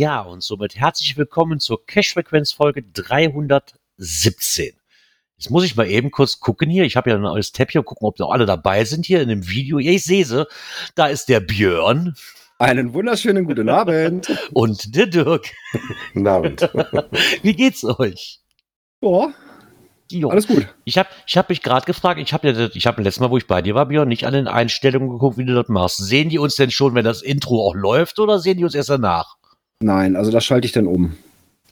Ja, und somit herzlich willkommen zur Cash-Frequenz-Folge 317. Jetzt muss ich mal eben kurz gucken hier. Ich habe ja ein neues Tab hier, gucken, ob da alle dabei sind hier in dem Video. Ja, ich sehe sie. Da ist der Björn. Einen wunderschönen guten Abend. Und der Dirk. Guten Abend. Wie geht's euch? Boah. Jo. Alles gut. Ich habe ich hab mich gerade gefragt, ich habe ja, ich habe letztes Mal, wo ich bei dir war, Björn, nicht an den Einstellungen geguckt, wie du das machst. Sehen die uns denn schon, wenn das Intro auch läuft, oder sehen die uns erst danach? Nein, also das schalte ich dann um.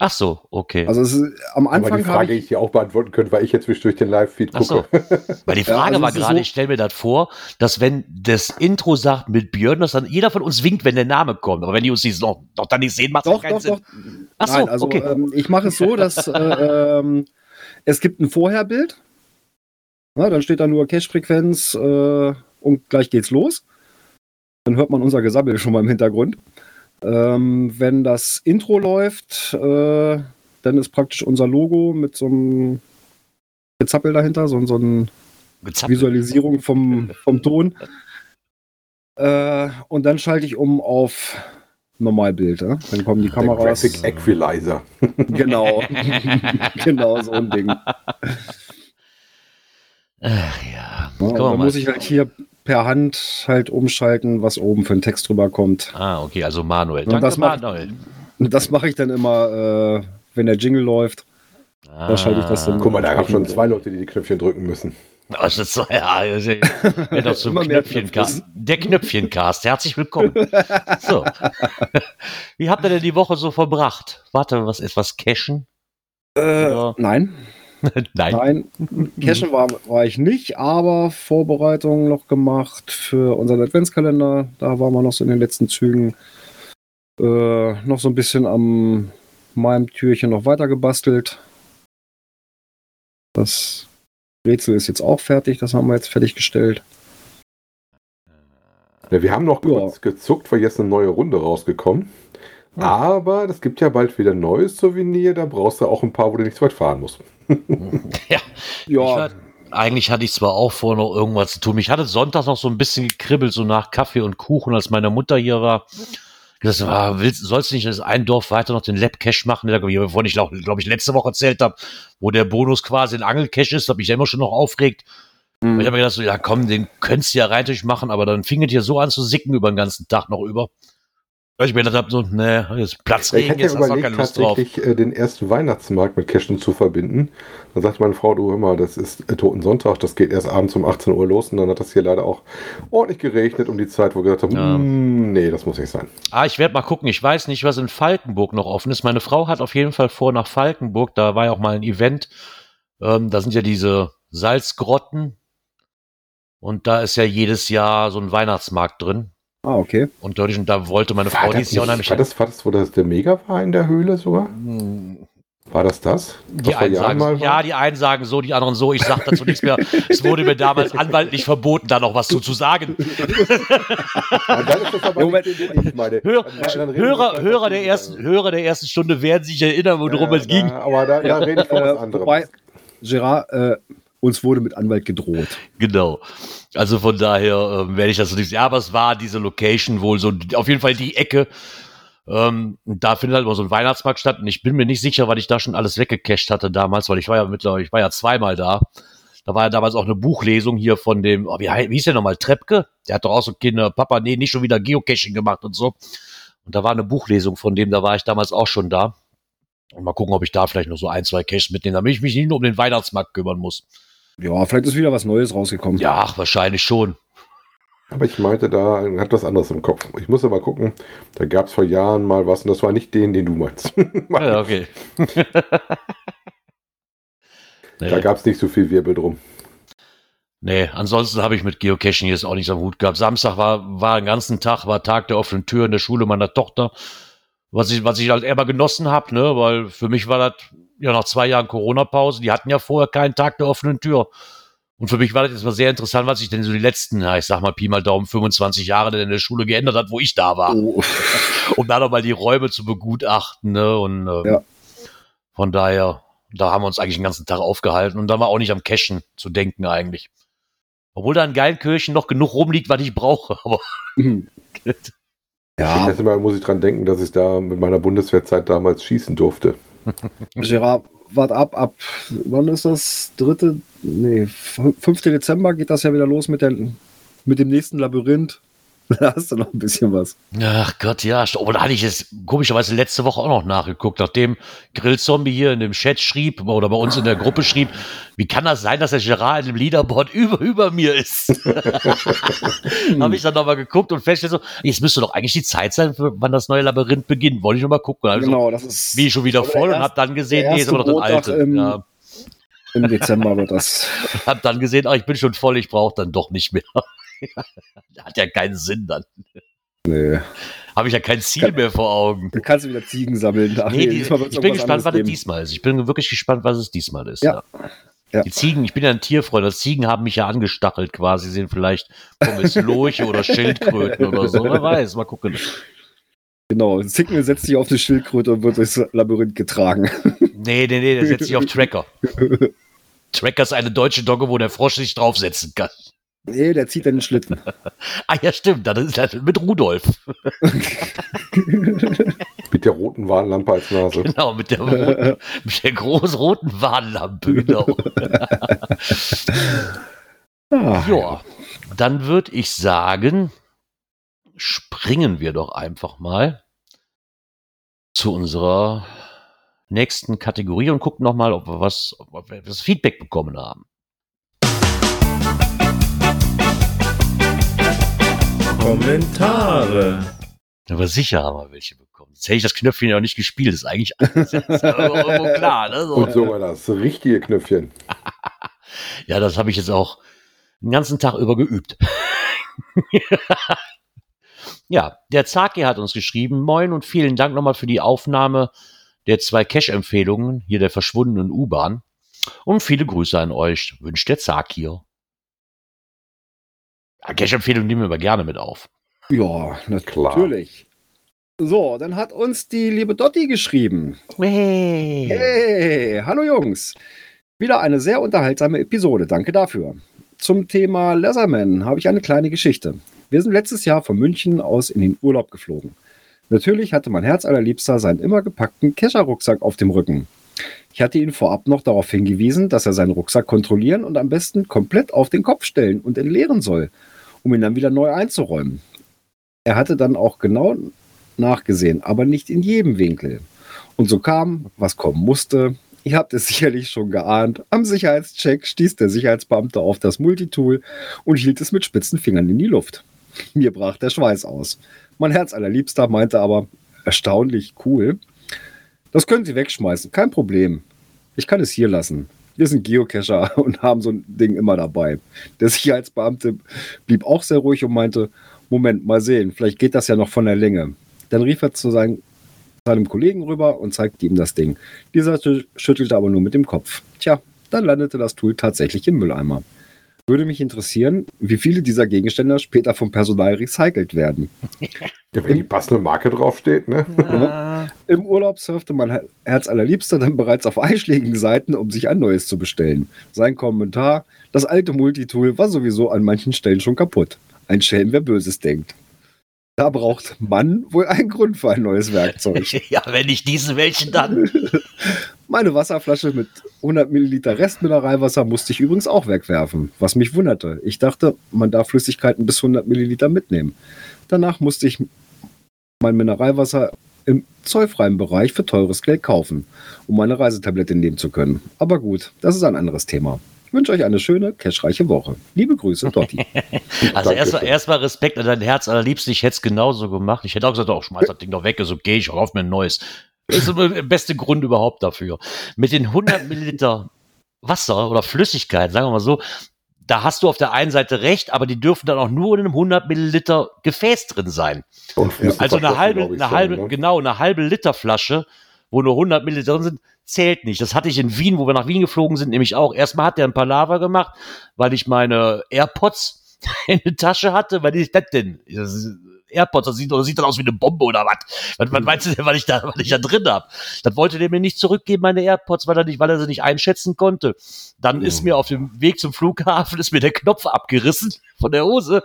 Ach so, okay. Also ist, am Anfang Aber die Frage, ich, ich dir auch beantworten könnte, weil ich jetzt durch den Live-Feed gucke. So. Weil die Frage ja, also war gerade, so ich stelle mir das vor, dass wenn das Intro sagt mit Björn, dass dann jeder von uns winkt, wenn der Name kommt. Aber wenn die uns nicht, noch, noch dann nicht sehen, macht es keinen doch, Sinn. Doch. Ach so, Nein, also okay. ähm, ich mache es so, dass äh, ähm, es gibt ein Vorherbild. Na, dann steht da nur Cache-Frequenz äh, und gleich geht's los. Dann hört man unser Gesabbel schon mal im Hintergrund. Ähm, wenn das Intro läuft, äh, dann ist praktisch unser Logo mit so einem Gezappel dahinter, so, so eine Visualisierung vom, vom Ton. Äh, und dann schalte ich um auf Normalbild. Ja? Dann kommen die Kameras. Der Graphic Equalizer. Genau. genau, so ein Ding. Ach ja. ja dann muss ich halt hier per Hand halt umschalten, was oben für ein Text drüber kommt. Ah, okay, also manuell. Danke, das Manuel. das mache ich dann immer, äh, wenn der Jingle läuft. Ah. Da schalte ich das dann. Guck mal, da haben schon zwei Leute, die die Knöpfchen drücken müssen. Das ist so, ja, ja doch zum Knöpfchencast. Der Knöpfchencast. Herzlich willkommen. So. Wie habt ihr denn die Woche so verbracht? Warte, was etwas cashen? Äh, nein. Nein. Nein, Cashen war, war ich nicht, aber Vorbereitungen noch gemacht für unseren Adventskalender. Da waren wir noch so in den letzten Zügen. Äh, noch so ein bisschen am meinem Türchen noch weiter gebastelt. Das Rätsel ist jetzt auch fertig, das haben wir jetzt fertiggestellt. Ja, wir haben noch kurz ja. gezuckt, weil jetzt eine neue Runde rausgekommen. Aber es gibt ja bald wieder ein neues Souvenir, da brauchst du auch ein paar, wo du nicht so weit fahren musst. ja. ja. War, eigentlich hatte ich zwar auch vor, noch irgendwas zu tun. Ich hatte Sonntag noch so ein bisschen gekribbelt, so nach Kaffee und Kuchen, als meine Mutter hier war. Gesagt, ah, willst, sollst du nicht das ein Dorf weiter noch den Lab-Cache machen, wovon ich, glaube glaub ich, letzte Woche erzählt habe, wo der Bonus quasi ein Angel-Cache ist, habe ich ja immer schon noch aufregt. Mhm. Ich habe mir gedacht, so, ja komm, den könntest du ja rein machen, aber dann fing es hier so an zu sicken über den ganzen Tag noch über. Ich mir gedacht habe, so, ne, jetzt Platzregen, jetzt ja überlegt, keine Lust tatsächlich drauf. Äh, den ersten Weihnachtsmarkt mit Cashen zu verbinden. Dann sagt meine Frau, du hör mal, das ist äh, Toten Sonntag, das geht erst abends um 18 Uhr los und dann hat das hier leider auch ordentlich geregnet um die Zeit, wo wir gesagt haben, ja. Mm, nee, das muss nicht sein. Ah, ich werde mal gucken, ich weiß nicht, was in Falkenburg noch offen ist. Meine Frau hat auf jeden Fall vor nach Falkenburg, da war ja auch mal ein Event, ähm, da sind ja diese Salzgrotten und da ist ja jedes Jahr so ein Weihnachtsmarkt drin. Ah, okay. Und dadurch, und da wollte meine war Frau dieses Jahr unheimlich. War das, war das, wo das der Mega war in der Höhle sogar? Hm. War das das? Die einen sagen, ja, die einen sagen so, die anderen so. Ich sage dazu nichts mehr. es wurde mir damals anwaltlich verboten, da noch was zu, zu sagen. Hörer, Hörer, der ersten, Hörer der ersten Stunde werden sich erinnern, worum ja, es ging. aber da, da rede ich von was anderem. Wobei, Gerard, äh, uns wurde mit Anwalt gedroht. Genau. Also von daher äh, werde ich das nicht. Ja, aber es war diese Location wohl so, auf jeden Fall die Ecke. Ähm, da findet halt immer so ein Weihnachtsmarkt statt und ich bin mir nicht sicher, weil ich da schon alles weggecached hatte damals, weil ich war ja mittlerweile, ich war ja zweimal da. Da war ja damals auch eine Buchlesung hier von dem, oh, wie, wie hieß der nochmal, Treppke? Der hat doch auch so Kinder, Papa, nee, nicht schon wieder Geocaching gemacht und so. Und da war eine Buchlesung von dem, da war ich damals auch schon da. Und mal gucken, ob ich da vielleicht noch so ein, zwei Caches mitnehme, damit ich mich nicht nur um den Weihnachtsmarkt kümmern muss. Ja, vielleicht ist wieder was Neues rausgekommen. Ja, ach, wahrscheinlich schon. Aber ich meinte, da hat was anderes im Kopf. Ich muss aber gucken, da gab es vor Jahren mal was und das war nicht den, den du meinst. ja, okay. da gab es nicht so viel Wirbel drum. Nee, ansonsten habe ich mit Geocaching jetzt auch nichts am Hut gehabt. Samstag war, war den ganzen Tag, war Tag der offenen Tür in der Schule meiner Tochter. Was ich, was ich halt eher genossen habe, ne, weil für mich war das ja nach zwei Jahren Corona-Pause, die hatten ja vorher keinen Tag der offenen Tür. Und für mich war das jetzt mal sehr interessant, was sich denn so die letzten, ja, ich sag mal Pi mal Daumen, 25 Jahre denn in der Schule geändert hat, wo ich da war. Oh. um da nochmal die Räume zu begutachten, ne, und äh, ja. von daher, da haben wir uns eigentlich den ganzen Tag aufgehalten und da war auch nicht am Cashen zu denken eigentlich. Obwohl da in Geilenkirchen noch genug rumliegt, was ich brauche. Aber ja. Ich Mal muss ich dran denken, dass ich da mit meiner Bundeswehrzeit damals schießen durfte. Gerard, wart ab, ab, wann ist das? Dritte, nee, 5. Dezember geht das ja wieder los mit, der, mit dem nächsten Labyrinth. Da hast du noch ein bisschen was. Ach Gott, ja. Oh, da hatte ich es komischerweise letzte Woche auch noch nachgeguckt, nachdem Grillzombie hier in dem Chat schrieb oder bei uns in der Gruppe schrieb, wie kann das sein, dass der Gerard in dem Leaderboard über, über mir ist? Habe ich dann nochmal geguckt und festgestellt, so, jetzt müsste doch eigentlich die Zeit sein, wann das neue Labyrinth beginnt. Wollte ich nochmal gucken. Also, genau, das ist. Wie schon wieder voll und habe dann gesehen, nee, ist aber noch das alte. Im, ja. Im Dezember wird das. hab dann gesehen, ach, ich bin schon voll, ich brauche dann doch nicht mehr. Hat ja keinen Sinn dann. Nee. Habe ich ja kein Ziel Kann, mehr vor Augen. Dann kannst du wieder Ziegen sammeln. Ach, nee, die, ich bin gespannt, was es diesmal ist. Ich bin wirklich gespannt, was es diesmal ist. Ja. ja. ja. Die Ziegen, ich bin ja ein Tierfreund. Die Ziegen haben mich ja angestachelt quasi. Sehen vielleicht Pommes Lurche oder Schildkröten oder so. Wer weiß, mal gucken. Genau, Signal setzt sich auf eine Schildkröte und wird durchs Labyrinth getragen. Nee, nee, nee, der setzt sich auf Tracker. Tracker ist eine deutsche Dogge, wo der Frosch sich draufsetzen kann. Nee, der zieht dann den Schlitten. ah ja, stimmt. Dann ist er mit Rudolf. mit der roten Warnlampe als Nase. Genau, mit der, roten, mit der großen roten Warnlampe, genau. ah, ja, dann würde ich sagen, springen wir doch einfach mal zu unserer nächsten Kategorie und gucken nochmal, ob wir was, ob wir das Feedback bekommen haben. Kommentare. Aber sicher haben wir welche bekommen. Jetzt hätte ich das Knöpfchen ja auch nicht gespielt. Das ist eigentlich ist irgendwo klar. Ne? So. Und so war das richtige Knöpfchen. ja, das habe ich jetzt auch den ganzen Tag über geübt. ja, der Zaki hat uns geschrieben. Moin und vielen Dank nochmal für die Aufnahme der zwei Cash-Empfehlungen hier der verschwundenen U-Bahn. Und viele Grüße an euch, wünscht der Zakir. Cash-Empfehlung nehmen wir aber gerne mit auf. Ja, natürlich. So, dann hat uns die liebe Dotti geschrieben. Hey. hey, hallo Jungs. Wieder eine sehr unterhaltsame Episode, danke dafür. Zum Thema Leatherman habe ich eine kleine Geschichte. Wir sind letztes Jahr von München aus in den Urlaub geflogen. Natürlich hatte mein Herz allerliebster seinen immer gepackten Kescher-Rucksack auf dem Rücken. Ich hatte ihn vorab noch darauf hingewiesen, dass er seinen Rucksack kontrollieren und am besten komplett auf den Kopf stellen und entleeren soll, um ihn dann wieder neu einzuräumen. Er hatte dann auch genau nachgesehen, aber nicht in jedem Winkel. Und so kam, was kommen musste. Ihr habt es sicherlich schon geahnt. Am Sicherheitscheck stieß der Sicherheitsbeamte auf das Multitool und hielt es mit spitzen Fingern in die Luft. Mir brach der Schweiß aus. Mein Herz allerliebster meinte aber, erstaunlich cool. Das können Sie wegschmeißen, kein Problem. Ich kann es hier lassen. Wir sind Geocacher und haben so ein Ding immer dabei. Der Sicherheitsbeamte blieb auch sehr ruhig und meinte, Moment, mal sehen, vielleicht geht das ja noch von der Länge. Dann rief er zu seinem, seinem Kollegen rüber und zeigte ihm das Ding. Dieser schüttelte aber nur mit dem Kopf. Tja, dann landete das Tool tatsächlich im Mülleimer. Würde mich interessieren, wie viele dieser Gegenstände später vom Personal recycelt werden. Ja, wenn die passende Marke draufsteht, ne? Ja. Im Urlaub surfte mein Herz allerliebster dann bereits auf einschlägigen Seiten, um sich ein neues zu bestellen. Sein Kommentar: Das alte Multitool war sowieso an manchen Stellen schon kaputt. Ein Schelm, wer Böses denkt. Da braucht man wohl einen Grund für ein neues Werkzeug. ja, wenn nicht diesen, welchen dann? Meine Wasserflasche mit 100 Milliliter Restmineralwasser musste ich übrigens auch wegwerfen, was mich wunderte. Ich dachte, man darf Flüssigkeiten bis 100 Milliliter mitnehmen. Danach musste ich mein Mineralwasser im zollfreien Bereich für teures Geld kaufen, um meine Reisetablette nehmen zu können. Aber gut, das ist ein anderes Thema. Ich wünsche euch eine schöne, cashreiche Woche. Liebe Grüße, Dotti. also erstmal erst Respekt an dein Herz allerliebsten. Ich hätte es genauso gemacht. Ich hätte auch gesagt, oh, schmeiß das Ding doch weg. So gehe ich, auf mir ein neues. Das ist der beste Grund überhaupt dafür. Mit den 100 Milliliter Wasser oder Flüssigkeit, sagen wir mal so, da hast du auf der einen Seite recht, aber die dürfen dann auch nur in einem 100 Milliliter Gefäß drin sein. also eine halbe, eine halbe, ne? genau, eine halbe Liter Flasche, wo nur 100 Milliliter drin sind, zählt nicht. Das hatte ich in Wien, wo wir nach Wien geflogen sind, nämlich auch. Erstmal hat der ein Palaver gemacht, weil ich meine AirPods in der Tasche hatte, weil ich das denn? AirPods, das sieht, das sieht dann aus wie eine Bombe oder was. Was, was meinst du denn, was ich da, was ich da drin habe? Das wollte der mir nicht zurückgeben, meine AirPods, weil er nicht, weil er sie nicht einschätzen konnte. Dann ist mir auf dem Weg zum Flughafen ist mir der Knopf abgerissen von der Hose.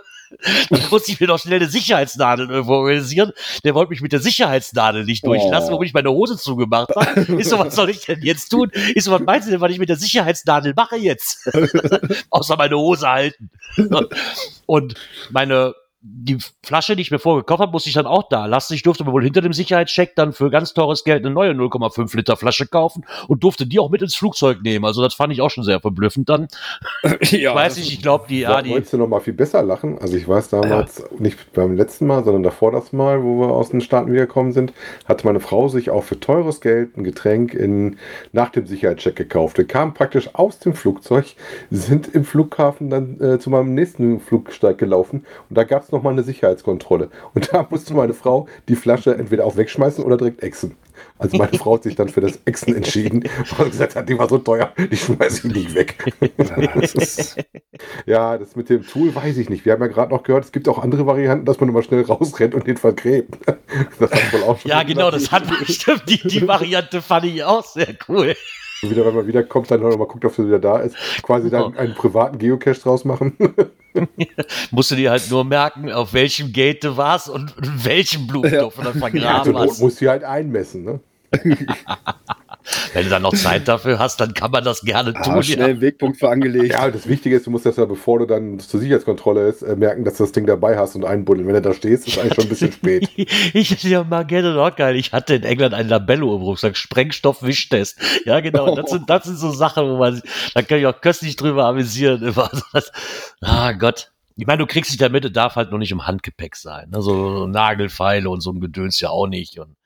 Dann musste ich mir doch schnell eine Sicherheitsnadel irgendwo organisieren. Der wollte mich mit der Sicherheitsnadel nicht durchlassen, oh. wo ich meine Hose zugemacht habe. Ist so, was soll ich denn jetzt tun? Ist so, was meinst du denn, was ich mit der Sicherheitsnadel mache jetzt? Außer meine Hose halten. Und meine die Flasche, die ich mir vorher gekauft habe, musste ich dann auch da lassen. Ich durfte mir wohl hinter dem Sicherheitscheck dann für ganz teures Geld eine neue 0,5 Liter Flasche kaufen und durfte die auch mit ins Flugzeug nehmen. Also das fand ich auch schon sehr verblüffend dann. ja, ich weiß nicht, ich glaube, die... Ja, die wolltest du noch mal viel besser lachen? Also ich weiß damals, ja. nicht beim letzten Mal, sondern davor das Mal, wo wir aus den Staaten wiedergekommen sind, hatte meine Frau sich auch für teures Geld ein Getränk in, nach dem Sicherheitscheck gekauft. Wir kamen praktisch aus dem Flugzeug, sind im Flughafen dann äh, zu meinem nächsten Flugsteig gelaufen und da gab es nochmal eine Sicherheitskontrolle. Und da musste meine Frau die Flasche entweder auch wegschmeißen oder direkt exen. Also meine Frau hat sich dann für das Exen entschieden, weil sie gesagt hat, die war so teuer, die schmeiße ich nicht weg. Das ist, ja, das mit dem Tool weiß ich nicht. Wir haben ja gerade noch gehört, es gibt auch andere Varianten, dass man immer schnell rausrennt und den vergräbt. Das hat wohl auch schon ja, genau, das hat bestimmt, die, die Variante fand ich auch sehr cool. Und wieder, wenn man wiederkommt, dann noch mal guckt, ob er wieder da ist. Quasi dann oh. einen privaten Geocache draus machen. Musst du dir halt nur merken, auf welchem Gate du warst und in welchem Blumentopf ja. du dann vergraben ja, hast. musst du halt einmessen, ne? Wenn du dann noch Zeit dafür hast, dann kann man das gerne ah, tun. Schnell ja. Wegpunkt für angelegt. Ja, das Wichtige ist, du musst das ja, bevor du dann zur Sicherheitskontrolle ist, äh, merken, dass du das Ding dabei hast und einbuddeln. Wenn du da stehst, ist eigentlich schon ein bisschen spät. ich hätte ja mal gerne noch geil. Ich hatte in England einen Labello im Rucksack, Sprengstoff-Wischtest. Ja, genau. Das sind, das sind so Sachen, wo man, da kann ich auch köstlich drüber amüsieren. Immer. ah, Gott. Ich meine, du kriegst dich damit, darf halt noch nicht im Handgepäck sein. Also Nagelfeile und so ein Gedöns ja auch nicht. Und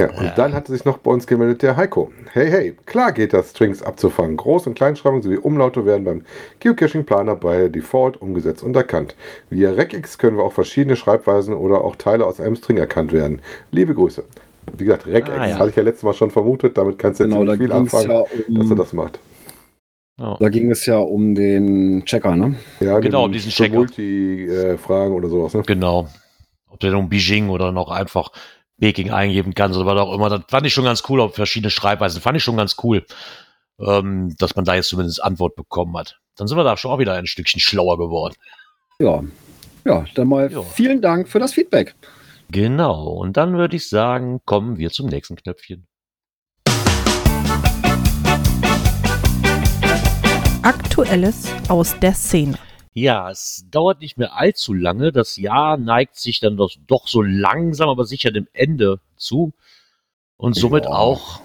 ja, und ja. dann hat sich noch bei uns gemeldet der Heiko. Hey, hey, klar geht das, Strings abzufangen. Groß- und Kleinschreibung sowie Umlaute werden beim Geocaching-Planer bei Default umgesetzt und erkannt. Via Regex können wir auch verschiedene Schreibweisen oder auch Teile aus einem String erkannt werden. Liebe Grüße. Wie gesagt, Regex ah, ja. hatte ich ja letztes Mal schon vermutet, damit kannst du jetzt genau, nicht viel anfangen, ja um, dass er das macht. Da ging es ja um den Checker, ne? Ja, genau, um diesen Checker. Multi-Fragen oder sowas, ne? Genau. Ob der nun Beijing oder noch einfach Baking eingeben kannst oder was auch immer. Das fand ich schon ganz cool, auf verschiedene Schreibweisen. Fand ich schon ganz cool, ähm, dass man da jetzt zumindest Antwort bekommen hat. Dann sind wir da schon auch wieder ein Stückchen schlauer geworden. Ja, ja, dann mal ja. vielen Dank für das Feedback. Genau, und dann würde ich sagen, kommen wir zum nächsten Knöpfchen. Aktuelles aus der Szene. Ja, es dauert nicht mehr allzu lange. Das Jahr neigt sich dann doch, doch so langsam, aber sicher dem Ende zu. Und somit ja. auch,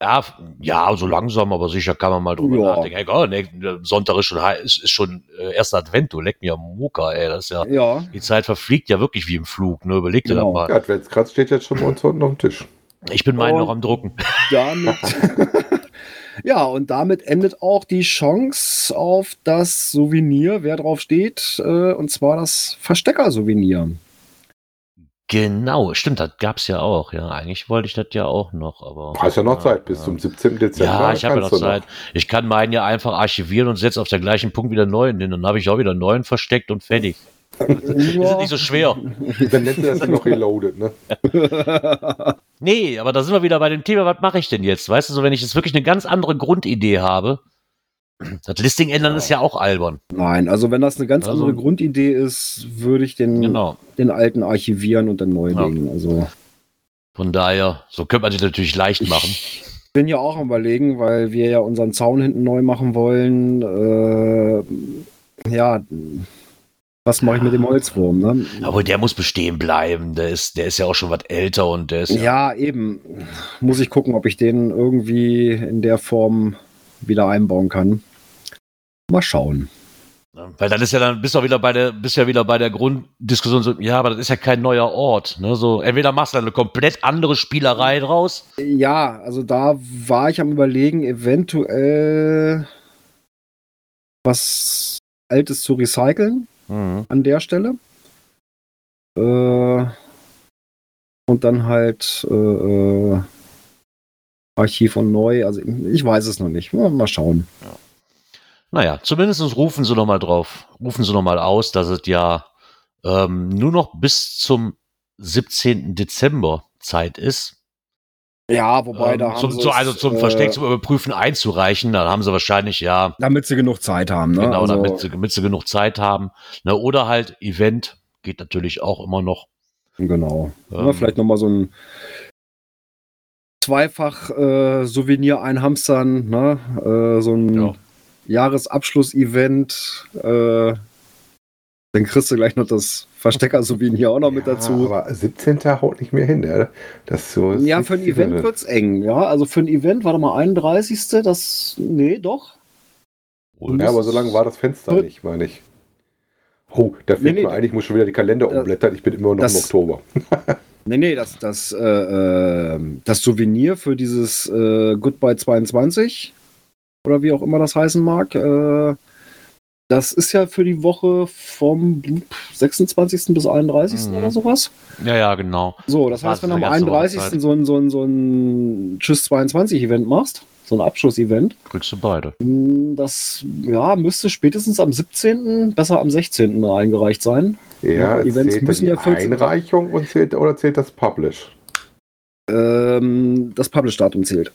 ja, ja, so langsam, aber sicher kann man mal drüber ja. nachdenken. Hey, oh, nee, Sonntag ist schon, ist, ist schon äh, erster Advent, du leck mir am Muka, ey. Das ist ja, ja, die Zeit verfliegt ja wirklich wie im Flug, ne? Überleg dir genau. das mal. Ja, Adventskranz steht jetzt schon bei uns unten auf dem Tisch. Ich bin meinen noch am Drucken. Damit Ja, und damit endet auch die Chance auf das Souvenir, wer drauf steht, äh, und zwar das Verstecker-Souvenir. Genau, stimmt, das gab es ja auch. Ja, eigentlich wollte ich das ja auch noch, aber. Hast ja noch Zeit bis ja. zum 17. Dezember. Ja, ich habe ja noch Zeit. Noch. Ich kann meinen ja einfach archivieren und setze auf der gleichen Punkt wieder neuen hin. Dann habe ich auch wieder neuen versteckt und fertig. Ja. ist nicht so schwer. Dann nennt er das noch reloaded, ne? nee, aber da sind wir wieder bei dem Thema, was mache ich denn jetzt? Weißt du, so wenn ich jetzt wirklich eine ganz andere Grundidee habe, das Listing ändern ja. ist ja auch albern. Nein, also wenn das eine ganz also, andere Grundidee ist, würde ich den, genau. den alten archivieren und dann neu ja. legen. Also. Von daher, so könnte man sich natürlich leicht ich machen. bin ja auch am überlegen, weil wir ja unseren Zaun hinten neu machen wollen. Äh, ja, was mache ich mit dem Holzwurm? Ne? Aber der muss bestehen bleiben. Der ist, der ist ja auch schon was älter und der ist. Ja, ja, eben. Muss ich gucken, ob ich den irgendwie in der Form wieder einbauen kann. Mal schauen. Weil dann ist ja dann, bist du wieder bei der, bist ja wieder bei der Grunddiskussion so, ja, aber das ist ja kein neuer Ort. Ne? So, entweder machst du eine komplett andere Spielerei draus. Ja, also da war ich am überlegen, eventuell was Altes zu recyceln mhm. an der Stelle. Äh, und dann halt äh, äh Archiv und neu. Also ich weiß es noch nicht. Mal, schauen. Ja. Naja, zumindest rufen sie nochmal drauf, rufen sie nochmal aus, dass es ja ähm, nur noch bis zum 17. Dezember Zeit ist. Ja, wobei ähm, da haben zum, sie Also zum äh, Versteck zum Überprüfen einzureichen, dann haben sie wahrscheinlich ja. Damit sie genug Zeit haben, ne? Genau, also, damit, sie, damit sie genug Zeit haben. Ne? Oder halt Event geht natürlich auch immer noch. Genau. Ähm, ja, vielleicht nochmal so ein zweifach äh, Souvenir einhamstern, ne? Äh, so ein ja. Jahresabschluss-Event. Äh, dann kriegst du gleich noch das Verstecker-Souvenir auch noch ja, mit dazu. Aber 17. haut nicht mehr hin, ja. Das so ja, für ein Event wird es eng, ja. Also für ein Event, warte mal, 31. Das. Nee, doch. Ja, aber so lange war das Fenster wird, nicht, meine ich. Oh, da fällt nee, mir ein, ich muss schon wieder die Kalender umblättern. Ich bin immer noch das, im Oktober. nee, nee, das, das, äh, ähm, das Souvenir für dieses äh, Goodbye 22 oder wie auch immer das heißen mag, äh, das ist ja für die Woche vom 26. bis 31. Mhm. oder sowas. Ja, ja, genau. So, das, das heißt, wenn du am 31. so ein, so ein, so ein Tschüss 22 Event machst, so ein Abschlussevent. Kriegst du beide. Hm, das ja, müsste spätestens am 17., besser am 16. eingereicht sein. Ja, Events zählt müssen die ja Einreichung und zählt, oder zählt das Publish? Ähm, das Publish-Datum zählt.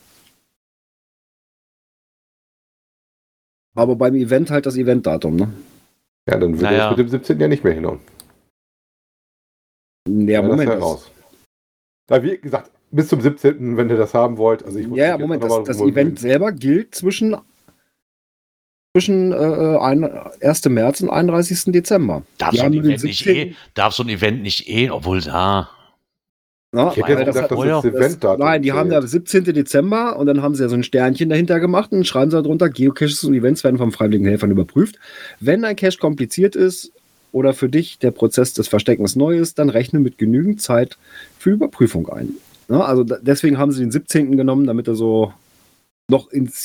Aber beim Event halt das Eventdatum, ne? Ja, dann würde naja. das mit dem 17. ja nicht mehr hinhauen. Ja, Moment. Das raus. Da, wie gesagt, bis zum 17., wenn ihr das haben wollt. Also ich ja, ja Moment, das, das Event selber gilt zwischen, zwischen äh, ein, 1. März und 31. Dezember. Darf so, ein Event nicht eh, darf so ein Event nicht eh, obwohl da. Na, ich hätte gedacht, das, das ist Eventdatum. Nein, die haben ja 17. Dezember und dann haben sie ja so ein Sternchen dahinter gemacht und schreiben sie darunter, Geocaches und Events werden von freiwilligen Helfern überprüft. Wenn ein Cache kompliziert ist oder für dich der Prozess des Versteckens neu ist, dann rechne mit genügend Zeit für Überprüfung ein. Ja, also deswegen haben sie den 17. genommen, damit er so noch ins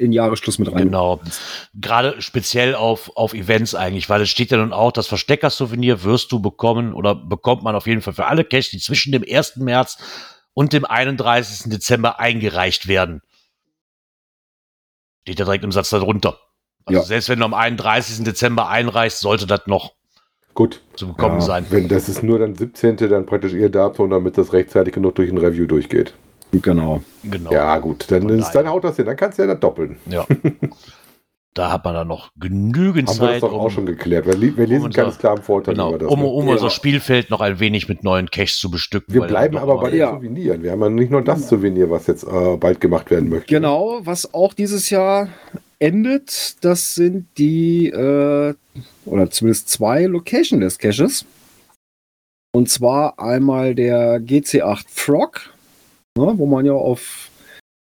in Jahresschluss mit rein. Genau. Gerade speziell auf, auf Events eigentlich, weil es steht ja nun auch, das Verstecker-Souvenir wirst du bekommen oder bekommt man auf jeden Fall für alle Cash, die zwischen dem 1. März und dem 31. Dezember eingereicht werden. Steht ja direkt im Satz darunter. Also ja. selbst wenn du am 31. Dezember einreichst, sollte das noch Gut. zu bekommen ja, sein. Wenn das ist nur dann 17. dann praktisch ihr Datum, damit das rechtzeitig genug durch ein Review durchgeht. Genau. genau. Ja, gut, dann, ist, dann haut das hin, dann kannst du ja das doppeln. Ja. Da hat man dann noch genügend Haben Zeit. Wir das doch um, auch schon geklärt. Wir, wir lesen um ganz klar im Vorteil genau, das. Um, um ja. unser Spielfeld noch ein wenig mit neuen Caches zu bestücken. Wir bleiben aber bei den ja. Souveniren. Wir haben ja nicht nur das Souvenir, was jetzt äh, bald gemacht werden möchte. Genau, was auch dieses Jahr endet, das sind die, äh, oder zumindest zwei Locationless Caches. Und zwar einmal der GC8 Frog ne, wo man ja auf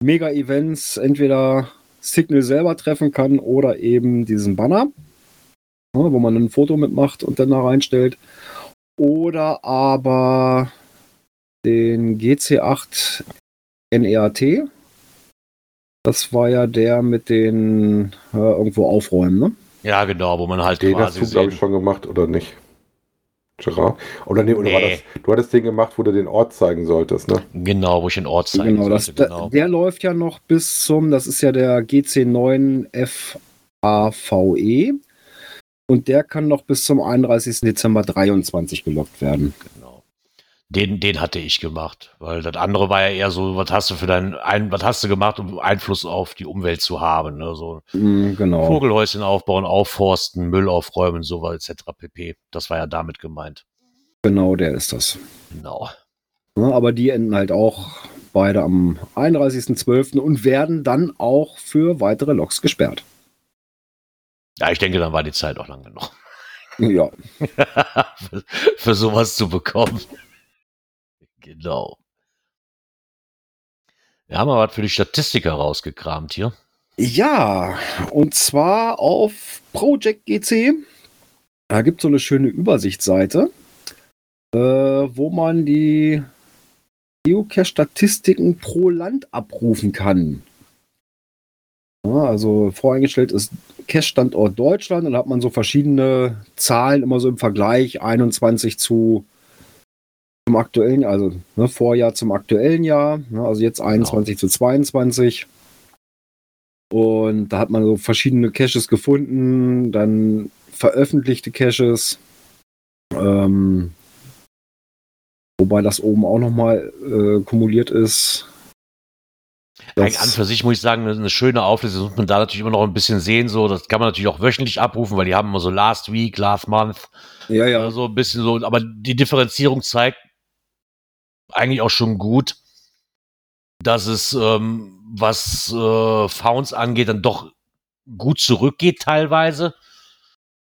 Mega-Events entweder Signal selber treffen kann oder eben diesen Banner, ne, wo man ein Foto mitmacht und dann da reinstellt. Oder aber den GC8 NEAT. Das war ja der mit den äh, irgendwo aufräumen, ne? Ja, genau, wo man halt den quasi hast du, glaube ich, schon gemacht, oder nicht? Gerard? Oder, nee, oder nee. war das, du hattest den gemacht, wo du den Ort zeigen solltest, ne? Genau, wo ich den Ort zeigen genau, sollte, das, genau. Der, läuft ja noch bis zum, das ist ja der GC9 FAVE. Und der kann noch bis zum 31. Dezember 23 gelockt werden. Den, den hatte ich gemacht, weil das andere war ja eher so, was hast du für deinen, ein, was hast du gemacht, um Einfluss auf die Umwelt zu haben, ne? so mm, genau. Vogelhäuschen aufbauen, aufforsten, Müll aufräumen, so etc. pp. Das war ja damit gemeint. Genau, der ist das. Genau. Ja, aber die enden halt auch beide am 31.12. und werden dann auch für weitere Loks gesperrt. Ja, ich denke, dann war die Zeit auch lang genug. Ja. für, für sowas zu bekommen. Genau. Wir haben aber was für die Statistik herausgekramt hier. Ja, und zwar auf Project GC. Da gibt es so eine schöne Übersichtsseite, äh, wo man die Geocache-Statistiken pro Land abrufen kann. Ja, also voreingestellt ist Cache-Standort Deutschland und da hat man so verschiedene Zahlen immer so im Vergleich 21 zu zum aktuellen, also ne, Vorjahr zum aktuellen Jahr, ne, also jetzt 21 genau. zu 22. Und da hat man so verschiedene Caches gefunden, dann veröffentlichte Caches. Ähm, wobei das oben auch nochmal äh, kumuliert ist. Das an für sich muss ich sagen, eine schöne Auflistung muss man da natürlich immer noch ein bisschen sehen. So, das kann man natürlich auch wöchentlich abrufen, weil die haben immer so Last Week, Last Month. Ja, ja. So ein bisschen so, aber die Differenzierung zeigt eigentlich auch schon gut, dass es, ähm, was äh, Founds angeht, dann doch gut zurückgeht teilweise.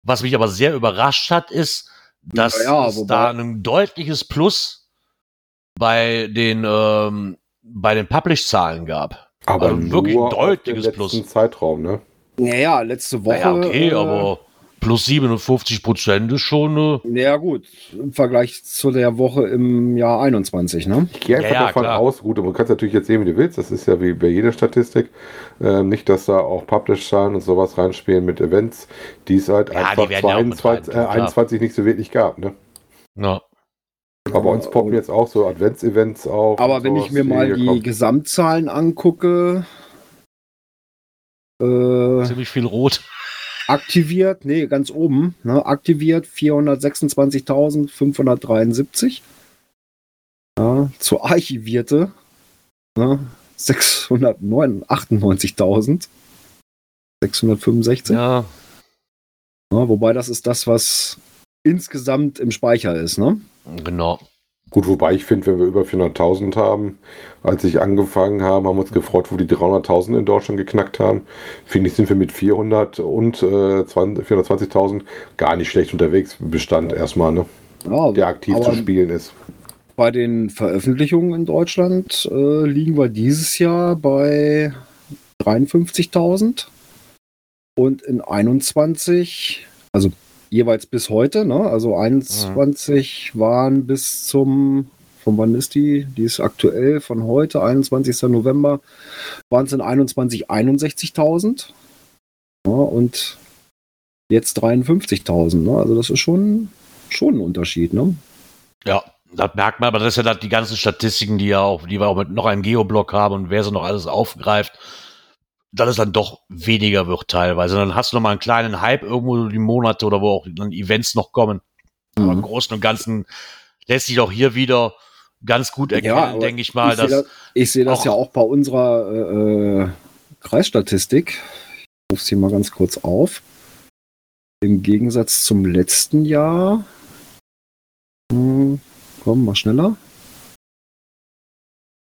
Was mich aber sehr überrascht hat, ist, dass ja, es da ein deutliches Plus bei den ähm, bei den Publish-Zahlen gab. Aber also wirklich ein deutliches Plus. Zeitraum, ne? Naja, letzte Woche. Ja, okay, äh, aber plus 57 Prozent ist schon. Äh ja, gut, im Vergleich zu der Woche im Jahr 21, ne? Ich gehe einfach ja, ja, davon klar. aus, gut, du kannst natürlich jetzt sehen, wie du willst, das ist ja wie bei jeder Statistik. Äh, nicht, dass da auch Publish-Zahlen und sowas reinspielen mit Events, die es halt ja, einfach 22, äh, 21 nicht so wirklich gab, ne? Ja. Aber bei uns poppen jetzt auch so Advents-Events auf. Aber wenn ich mir mal die kommen. Gesamtzahlen angucke. Äh, Ziemlich viel rot. Aktiviert, nee, ganz oben. Ne, aktiviert 426.573. Ja, zu archivierte ne, 698.665. Ja. ja. Wobei das ist das, was insgesamt im Speicher ist, ne? Genau. Gut, wobei ich finde, wenn wir über 400.000 haben, als ich angefangen habe, haben wir uns gefreut, wo die 300.000 in Deutschland geknackt haben. Finde ich, sind wir mit 400 und äh, 420.000 gar nicht schlecht unterwegs. Bestand erstmal, ne? Ja, der aktiv zu spielen ist. Bei den Veröffentlichungen in Deutschland äh, liegen wir dieses Jahr bei 53.000 und in 21, also jeweils bis heute, ne? Also 21 mhm. waren bis zum, von wann ist die? Die ist aktuell von heute, 21. November, waren es in 21 61.000. Ja, und jetzt 53.000, ne? Also das ist schon, schon ein Unterschied, ne? Ja, das merkt man, aber das ist ja die ganzen Statistiken, die ja auch, die wir auch mit noch einem Geoblock haben und wer sie noch alles aufgreift dass es dann doch weniger wird teilweise. Dann hast du noch mal einen kleinen Hype irgendwo die Monate oder wo auch dann Events noch kommen. Mhm. Aber im Großen und Ganzen lässt sich auch hier wieder ganz gut erkennen, ja, denke ich mal. Ich sehe das, ich seh das ja auch bei unserer äh, äh Kreisstatistik. Ich rufe sie mal ganz kurz auf. Im Gegensatz zum letzten Jahr. Hm, komm, mal schneller.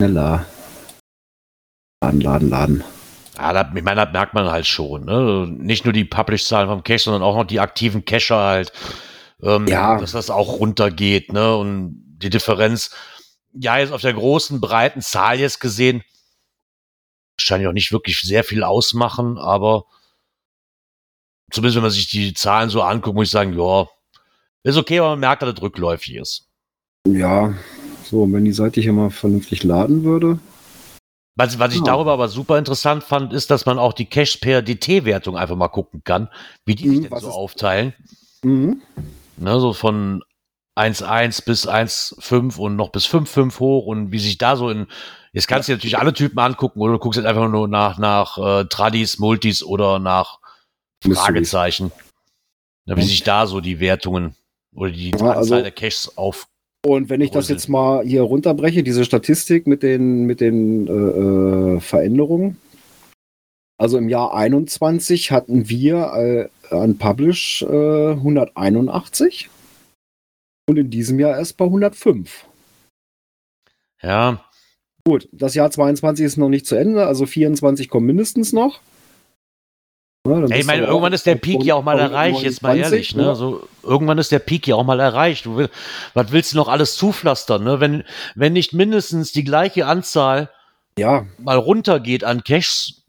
Schneller. Laden, laden, laden. Ja, da, ich meine, das merkt man halt schon. Ne? Nicht nur die Publish-Zahlen vom Cache, sondern auch noch die aktiven Cacher halt. Ähm, ja. Dass das auch runtergeht. Ne? Und die Differenz, ja, jetzt auf der großen, breiten Zahl jetzt gesehen, scheint ja auch nicht wirklich sehr viel ausmachen, aber zumindest wenn man sich die Zahlen so anguckt, muss ich sagen, ja, ist okay, aber man merkt, dass das rückläufig ist. Ja, so, wenn die Seite hier mal vernünftig laden würde, was, was ich darüber aber super interessant fand, ist, dass man auch die Cache per DT-Wertung einfach mal gucken kann, wie die mhm, sich denn so aufteilen. Mhm. Ne, so von 1,1 bis 1,5 und noch bis 5,5 hoch und wie sich da so in. Jetzt kannst du natürlich alle Typen angucken oder du guckst jetzt einfach nur nach, nach äh, Tradis, Multis oder nach Fragezeichen. Ja, wie sich da so die Wertungen oder die ja, Anzahl also, der Caches auf, und wenn ich das jetzt mal hier runterbreche, diese Statistik mit den, mit den äh, äh Veränderungen. Also im Jahr 21 hatten wir äh, an Publish äh, 181 und in diesem Jahr erst bei 105. Ja. Gut, das Jahr 22 ist noch nicht zu Ende, also 24 kommen mindestens noch. Ja, Ey, ich meine, irgendwann ist der Peak ja auch mal erreicht, jetzt mal ehrlich. Ne? So, irgendwann ist der Peak ja auch mal erreicht. Du will, was willst du noch alles zupflastern? Ne? Wenn, wenn nicht mindestens die gleiche Anzahl ja. mal runtergeht an Caches,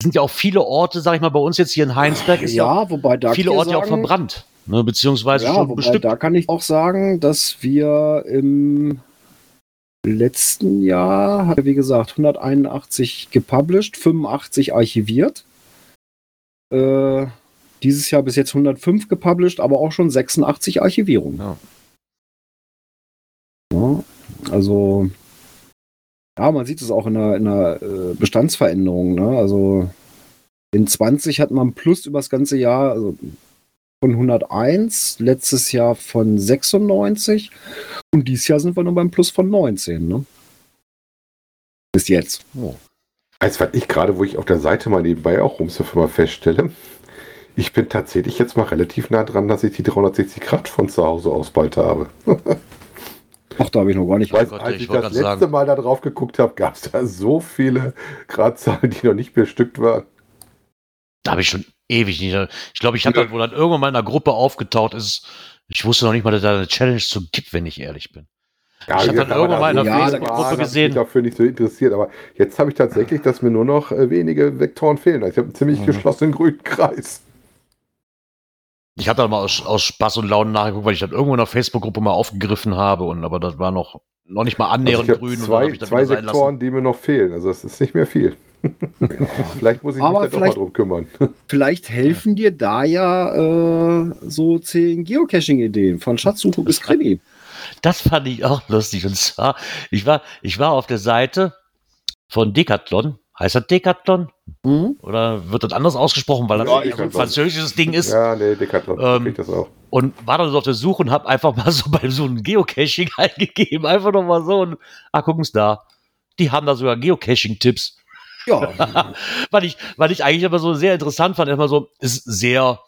sind ja auch viele Orte, sag ich mal, bei uns jetzt hier in Heinsberg, ist ja, ja wobei da viele Orte sagen, ja auch verbrannt. Ne? Beziehungsweise ja, schon wobei, Da kann ich auch sagen, dass wir im letzten Jahr wie gesagt, 181 gepublished, 85 archiviert. Äh, dieses Jahr bis jetzt 105 gepublished, aber auch schon 86 Archivierungen. Ja. ja also, ja, man sieht es auch in der, in der äh, Bestandsveränderung. Ne? Also, in 20 hat man Plus über das ganze Jahr, also von 101, letztes Jahr von 96 und dieses Jahr sind wir nur beim Plus von 19. Ne? Bis jetzt. Oh. Als was ich gerade, wo ich auf der Seite mal nebenbei auch rumsurfe, mal feststelle, ich bin tatsächlich jetzt mal relativ nah dran, dass ich die 360 Grad von zu Hause aus bald habe. Ach, da habe ich noch gar nicht. Weiß, oh als ich, ich das letzte sagen. Mal da drauf geguckt habe, gab es da so viele Gradzahlen, die noch nicht bestückt waren. Da habe ich schon ewig nicht. Ich glaube, ich habe dann wohl dann irgendwann mal in einer Gruppe aufgetaucht ist. Ich wusste noch nicht mal, dass da eine Challenge zu gibt, wenn ich ehrlich bin. Ja, ich habe dann irgendwann mal in einer ja, Facebook-Gruppe gesehen. Ich dafür nicht so interessiert, aber jetzt habe ich tatsächlich, dass mir nur noch äh, wenige Vektoren fehlen. Also ich habe einen ziemlich mhm. geschlossenen grünen Kreis. Ich habe da mal aus, aus, Spaß und Launen nachgeguckt, weil ich das irgendwo in der Facebook-Gruppe mal aufgegriffen habe, und aber das war noch, noch nicht mal annähernd also grün. Zwei, zwei Sektoren, die mir noch fehlen. Also das ist nicht mehr viel. vielleicht muss ich aber mich da doch mal drum kümmern. vielleicht helfen dir da ja äh, so zehn Geocaching-Ideen von Schatzsuche bis Krimi. Das fand ich auch lustig. Und zwar, ich war, ich war auf der Seite von Decathlon Heißt das Decathlon? Mhm. Oder wird das anders ausgesprochen, weil das ja, ein französisches Ding ist? Ja, nee, Decathlon. Ähm, das auch. Und war dann so auf der Suche und habe einfach mal so bei so einem Geocaching eingegeben. Einfach noch mal so und, ah, gucken's da. Die haben da sogar Geocaching-Tipps. Ja. weil, ich, weil ich eigentlich aber so sehr interessant fand, immer so, ist sehr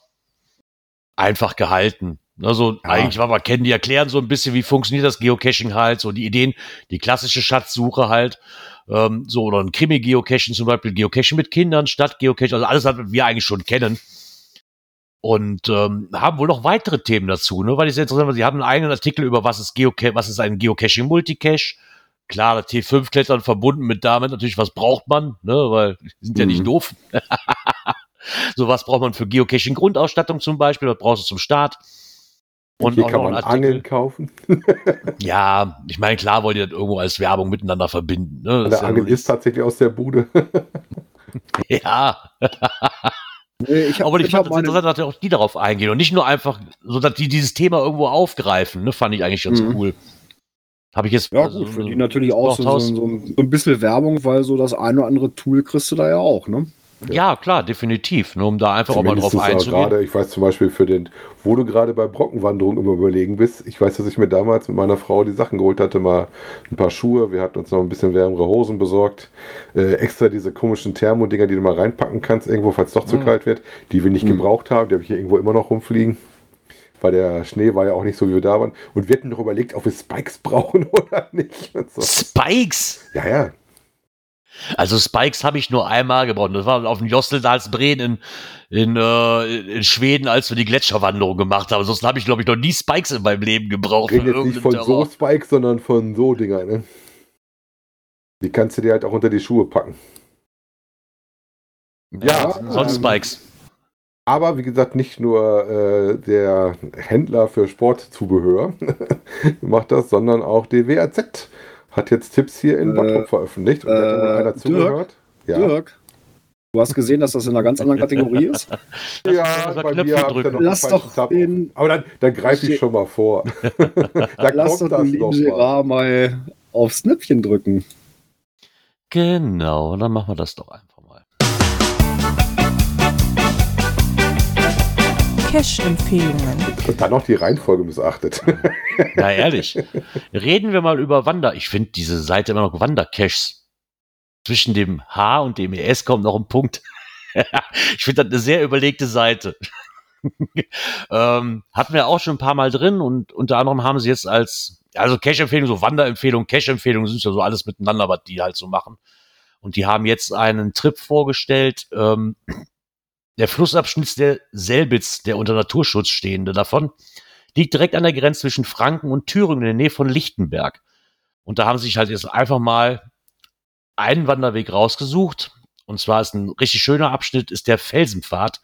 einfach gehalten. Also ja. eigentlich, war man kennen, die erklären so ein bisschen, wie funktioniert das Geocaching halt, so die Ideen, die klassische Schatzsuche halt. Ähm, so, oder ein Krimi-Geocaching zum Beispiel, Geocaching mit Kindern, Stadt-Geocaching, also alles, was wir eigentlich schon kennen. Und ähm, haben wohl noch weitere Themen dazu, ne? weil ich sehr interessant finde. Sie haben einen eigenen Artikel über was ist Geocache, was ist ein Geocaching-Multicache. Klar, das T5-Klettern verbunden mit damit natürlich, was braucht man, ne? weil die sind mhm. ja nicht mhm. doof. so was braucht man für Geocaching-Grundausstattung zum Beispiel, was brauchst du zum Start. Und Hier kann man Angeln kaufen. ja, ich meine, klar wollt ihr das irgendwo als Werbung miteinander verbinden. Ne? Der Angel ist tatsächlich aus der Bude. ja. Nee, ich hab, Aber ich, ich fand es interessant, dass auch die darauf eingehen und nicht nur einfach, so dass die dieses Thema irgendwo aufgreifen. Ne, fand ich eigentlich ganz mhm. cool. Habe ich jetzt. Ja, gut, für die natürlich auch so, so, so, ein bisschen Werbung, weil so das eine oder andere Tool kriegst du da ja auch, ne? Ja, klar, definitiv. Nur um da einfach Zumindest auch mal drauf einzugehen. Grade, ich weiß zum Beispiel für den, wo du gerade bei Brockenwanderung immer überlegen bist. Ich weiß, dass ich mir damals mit meiner Frau die Sachen geholt hatte, mal ein paar Schuhe. Wir hatten uns noch ein bisschen wärmere Hosen besorgt. Äh, extra diese komischen Thermodinger, die du mal reinpacken kannst, irgendwo, falls es doch zu mhm. kalt wird, die wir nicht mhm. gebraucht haben. Die habe ich hier irgendwo immer noch rumfliegen. Weil der Schnee war ja auch nicht so, wie wir da waren. Und wir hatten noch überlegt, ob wir Spikes brauchen oder nicht. So. Spikes? Ja, ja. Also Spikes habe ich nur einmal gebraucht. Das war auf dem Jostedalsbreen in, in, äh, in Schweden, als wir die Gletscherwanderung gemacht haben. Sonst habe ich, glaube ich, noch nie Spikes in meinem Leben gebraucht. Ich rede jetzt nicht von Terror. so Spikes, sondern von so Dinger, ne? Die kannst du dir halt auch unter die Schuhe packen. Ja, ja sonst Spikes. Aber wie gesagt, nicht nur äh, der Händler für Sportzubehör macht das, sondern auch die WAZ hat jetzt Tipps hier in Bottrop äh, veröffentlicht und äh, hat wohl einer zugehört. Ja. Dirk, du hast gesehen, dass das in einer ganz anderen Kategorie ist? ja, bei mir habt ihr noch Lass doch den, Aber dann, dann greife ich schon mal vor. da Lass doch den lieben mal. mal aufs Knöpfchen drücken. Genau, dann machen wir das doch einfach. Cash-Empfehlungen. Und dann noch die Reihenfolge missachtet. Na ehrlich. Reden wir mal über Wander. Ich finde diese Seite immer noch Wandercaches. Zwischen dem H und dem ES kommt noch ein Punkt. ich finde das eine sehr überlegte Seite. ähm, hatten wir auch schon ein paar Mal drin und unter anderem haben sie jetzt als, also Cash-Empfehlung, so Wanderempfehlung, Cash-Empfehlung sind ja so alles miteinander, was die halt so machen. Und die haben jetzt einen Trip vorgestellt, ähm, der Flussabschnitt der Selbitz, der unter Naturschutz stehende davon, liegt direkt an der Grenze zwischen Franken und Thüringen in der Nähe von Lichtenberg. Und da haben sie sich halt jetzt einfach mal einen Wanderweg rausgesucht. Und zwar ist ein richtig schöner Abschnitt, ist der Felsenpfad.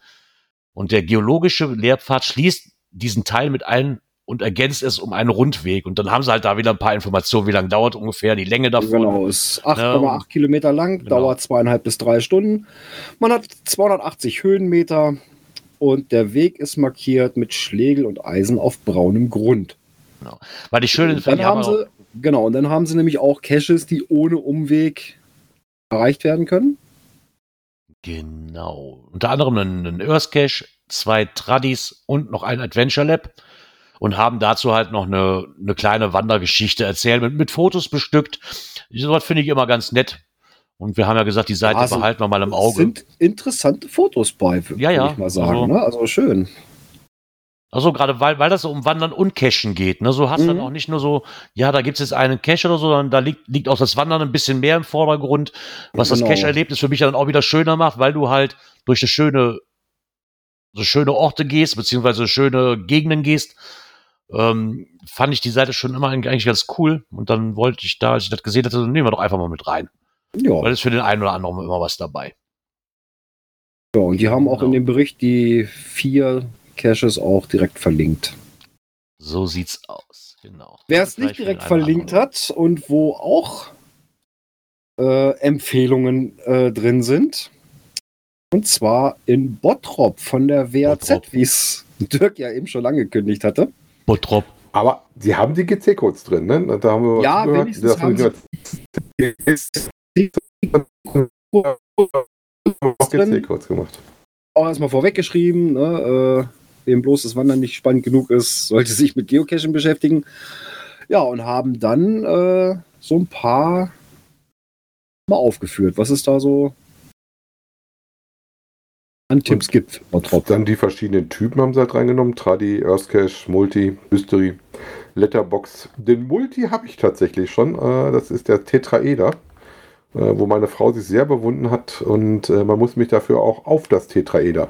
Und der geologische Lehrpfad schließt diesen Teil mit einem und ergänzt es um einen Rundweg. Und dann haben sie halt da wieder ein paar Informationen, wie lange dauert ungefähr die Länge davon. Genau, ist 8,8 ja. Kilometer lang, genau. dauert zweieinhalb bis drei Stunden. Man hat 280 Höhenmeter und der Weg ist markiert mit Schlegel und Eisen auf braunem Grund. Genau. Weil ich schön dann haben sie, genau, und dann haben sie nämlich auch Caches, die ohne Umweg erreicht werden können. Genau. Unter anderem einen Earth Cache, zwei Tradis und noch ein Adventure Lab und haben dazu halt noch eine, eine kleine Wandergeschichte erzählt, mit, mit Fotos bestückt. Sowas finde ich immer ganz nett. Und wir haben ja gesagt, die Seite also, behalten wir mal im Auge. sind interessante Fotos bei, ja, ja. ich mal sagen. Also, ne? also schön. Also gerade weil, weil das so um Wandern und Cachen geht. Ne? So hast du mhm. dann auch nicht nur so, ja, da gibt es jetzt einen Cache oder so, sondern da liegt, liegt auch das Wandern ein bisschen mehr im Vordergrund, was genau. das Cache-Erlebnis für mich dann auch wieder schöner macht, weil du halt durch das schöne, so schöne Orte gehst, beziehungsweise schöne Gegenden gehst, ähm, fand ich die Seite schon immer eigentlich ganz cool. Und dann wollte ich da, als ich das gesehen hatte, nehmen wir doch einfach mal mit rein. Ja. Weil es für den einen oder anderen immer was dabei. Ja, und die haben auch genau. in dem Bericht die vier Caches auch direkt verlinkt. So sieht's aus, genau. Wer es nicht direkt verlinkt hat und wo auch äh, Empfehlungen äh, drin sind, und zwar in Bottrop von der WAZ, wie es Dirk ja eben schon angekündigt hatte. Bottrop. Aber sie haben die GC-Codes drin, ne? Da haben wir ja, gehört, wenigstens haben sie GC-Codes gemacht. Auch erstmal vorweggeschrieben, ne? Äh, wem bloß das Wandern nicht spannend genug ist, sollte sich mit Geocaching beschäftigen. Ja, und haben dann äh, so ein paar mal aufgeführt. Was ist da so an Tipps gibt. Dann die verschiedenen Typen haben sie halt reingenommen. Tradi, Earthcache, Multi, Mystery, Letterbox. Den Multi habe ich tatsächlich schon. Äh, das ist der Tetraeder, äh, wo meine Frau sich sehr bewunden hat und äh, man muss mich dafür auch auf das Tetraeder.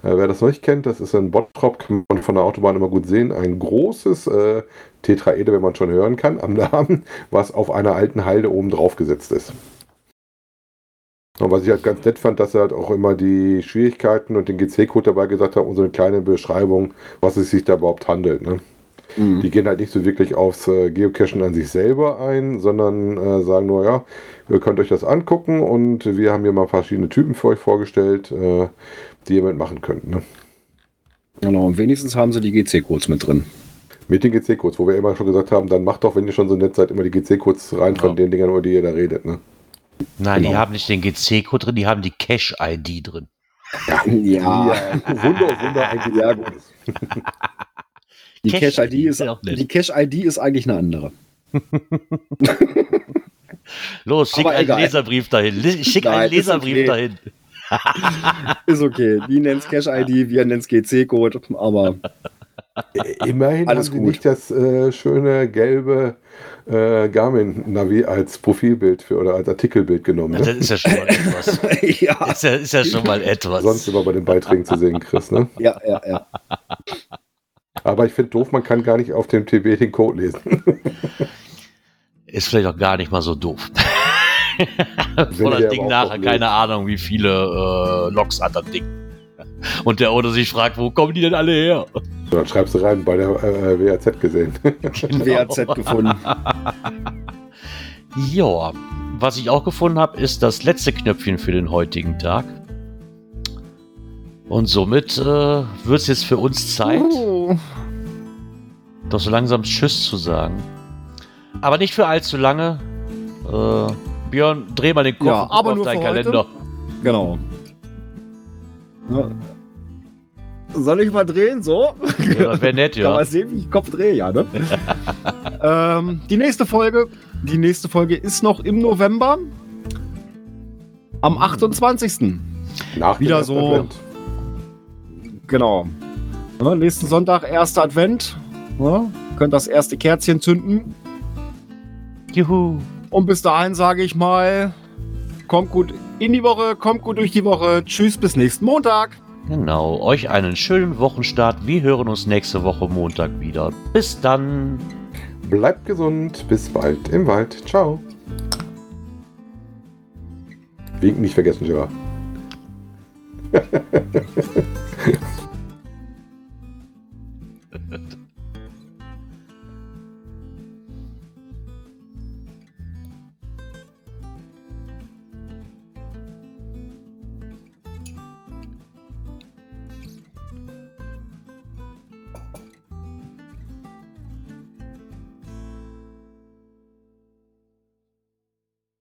Wer das noch nicht kennt, das ist ein Bottrop, kann man von der Autobahn immer gut sehen. Ein großes äh, Tetraeder, wenn man schon hören kann, am Namen, was auf einer alten Halde oben drauf gesetzt ist. Und was ich halt ganz nett fand, dass er halt auch immer die Schwierigkeiten und den GC-Code dabei gesagt hat und so eine kleine Beschreibung, was es sich da überhaupt handelt. Ne? Mhm. Die gehen halt nicht so wirklich aufs äh, Geocachen an sich selber ein, sondern äh, sagen nur, ja, ihr könnt euch das angucken und wir haben hier mal verschiedene Typen für euch vorgestellt, äh, die ihr mitmachen könnt. Ne? Genau, und wenigstens haben sie die GC-Codes mit drin. Mit den GC-Codes, wo wir immer schon gesagt haben, dann macht doch, wenn ihr schon so nett seid, immer die GC-Codes rein ja. von den Dingern, über die ihr da redet. Ne? Nein, genau. die haben nicht den GC-Code drin, die haben die Cache-ID drin. Ja, ja. Wunder, Wunder, eigentlich ja gut. Die Cache-ID ist, die Cache-ID ist eigentlich eine andere. Los, schick einen Leserbrief dahin. Schick Nein, einen Leserbrief okay. dahin. ist okay. Die nennt es Cache-ID, wir nennen es GC-Code, aber immerhin alles haben gut. nicht das äh, schöne gelbe äh, Garmin-Navi als Profilbild für, oder als Artikelbild genommen. Ne? Das ist ja schon mal etwas. ja. Ist, ja, ist ja schon mal etwas. Sonst immer bei den Beiträgen zu sehen, Chris, ne? Ja, ja, ja. Aber ich finde doof, man kann gar nicht auf dem TB den Code lesen. ist vielleicht auch gar nicht mal so doof. Von das Ding nachher keine Ahnung, wie viele äh, Loks hat das Ding. Und der Auto sich fragt, wo kommen die denn alle her? So, dann schreibst du rein, bei der äh, WAZ gesehen. Genau. WAZ gefunden. ja, was ich auch gefunden habe, ist das letzte Knöpfchen für den heutigen Tag. Und somit äh, wird es jetzt für uns Zeit, uh. doch so langsam Tschüss zu sagen. Aber nicht für allzu lange. Äh, Björn, dreh mal den Kopf ja, aber auf deinen Kalender. Heute? Genau. Soll ich mal drehen? So? Ja, das wäre nett, ja. Kann man sehen, wie ich Kopf drehe, ja, ne? ähm, die nächste Folge, die nächste Folge ist noch im November. Am 28. Nach Wieder so. Advent. Genau. Ja, nächsten Sonntag, erster Advent. Ja, könnt das erste Kerzchen zünden. Juhu. Und bis dahin sage ich mal, kommt gut in die Woche, kommt gut durch die Woche. Tschüss, bis nächsten Montag. Genau, euch einen schönen Wochenstart. Wir hören uns nächste Woche Montag wieder. Bis dann. Bleibt gesund. Bis bald im Wald. Ciao. Wink nicht vergessen, Gerard.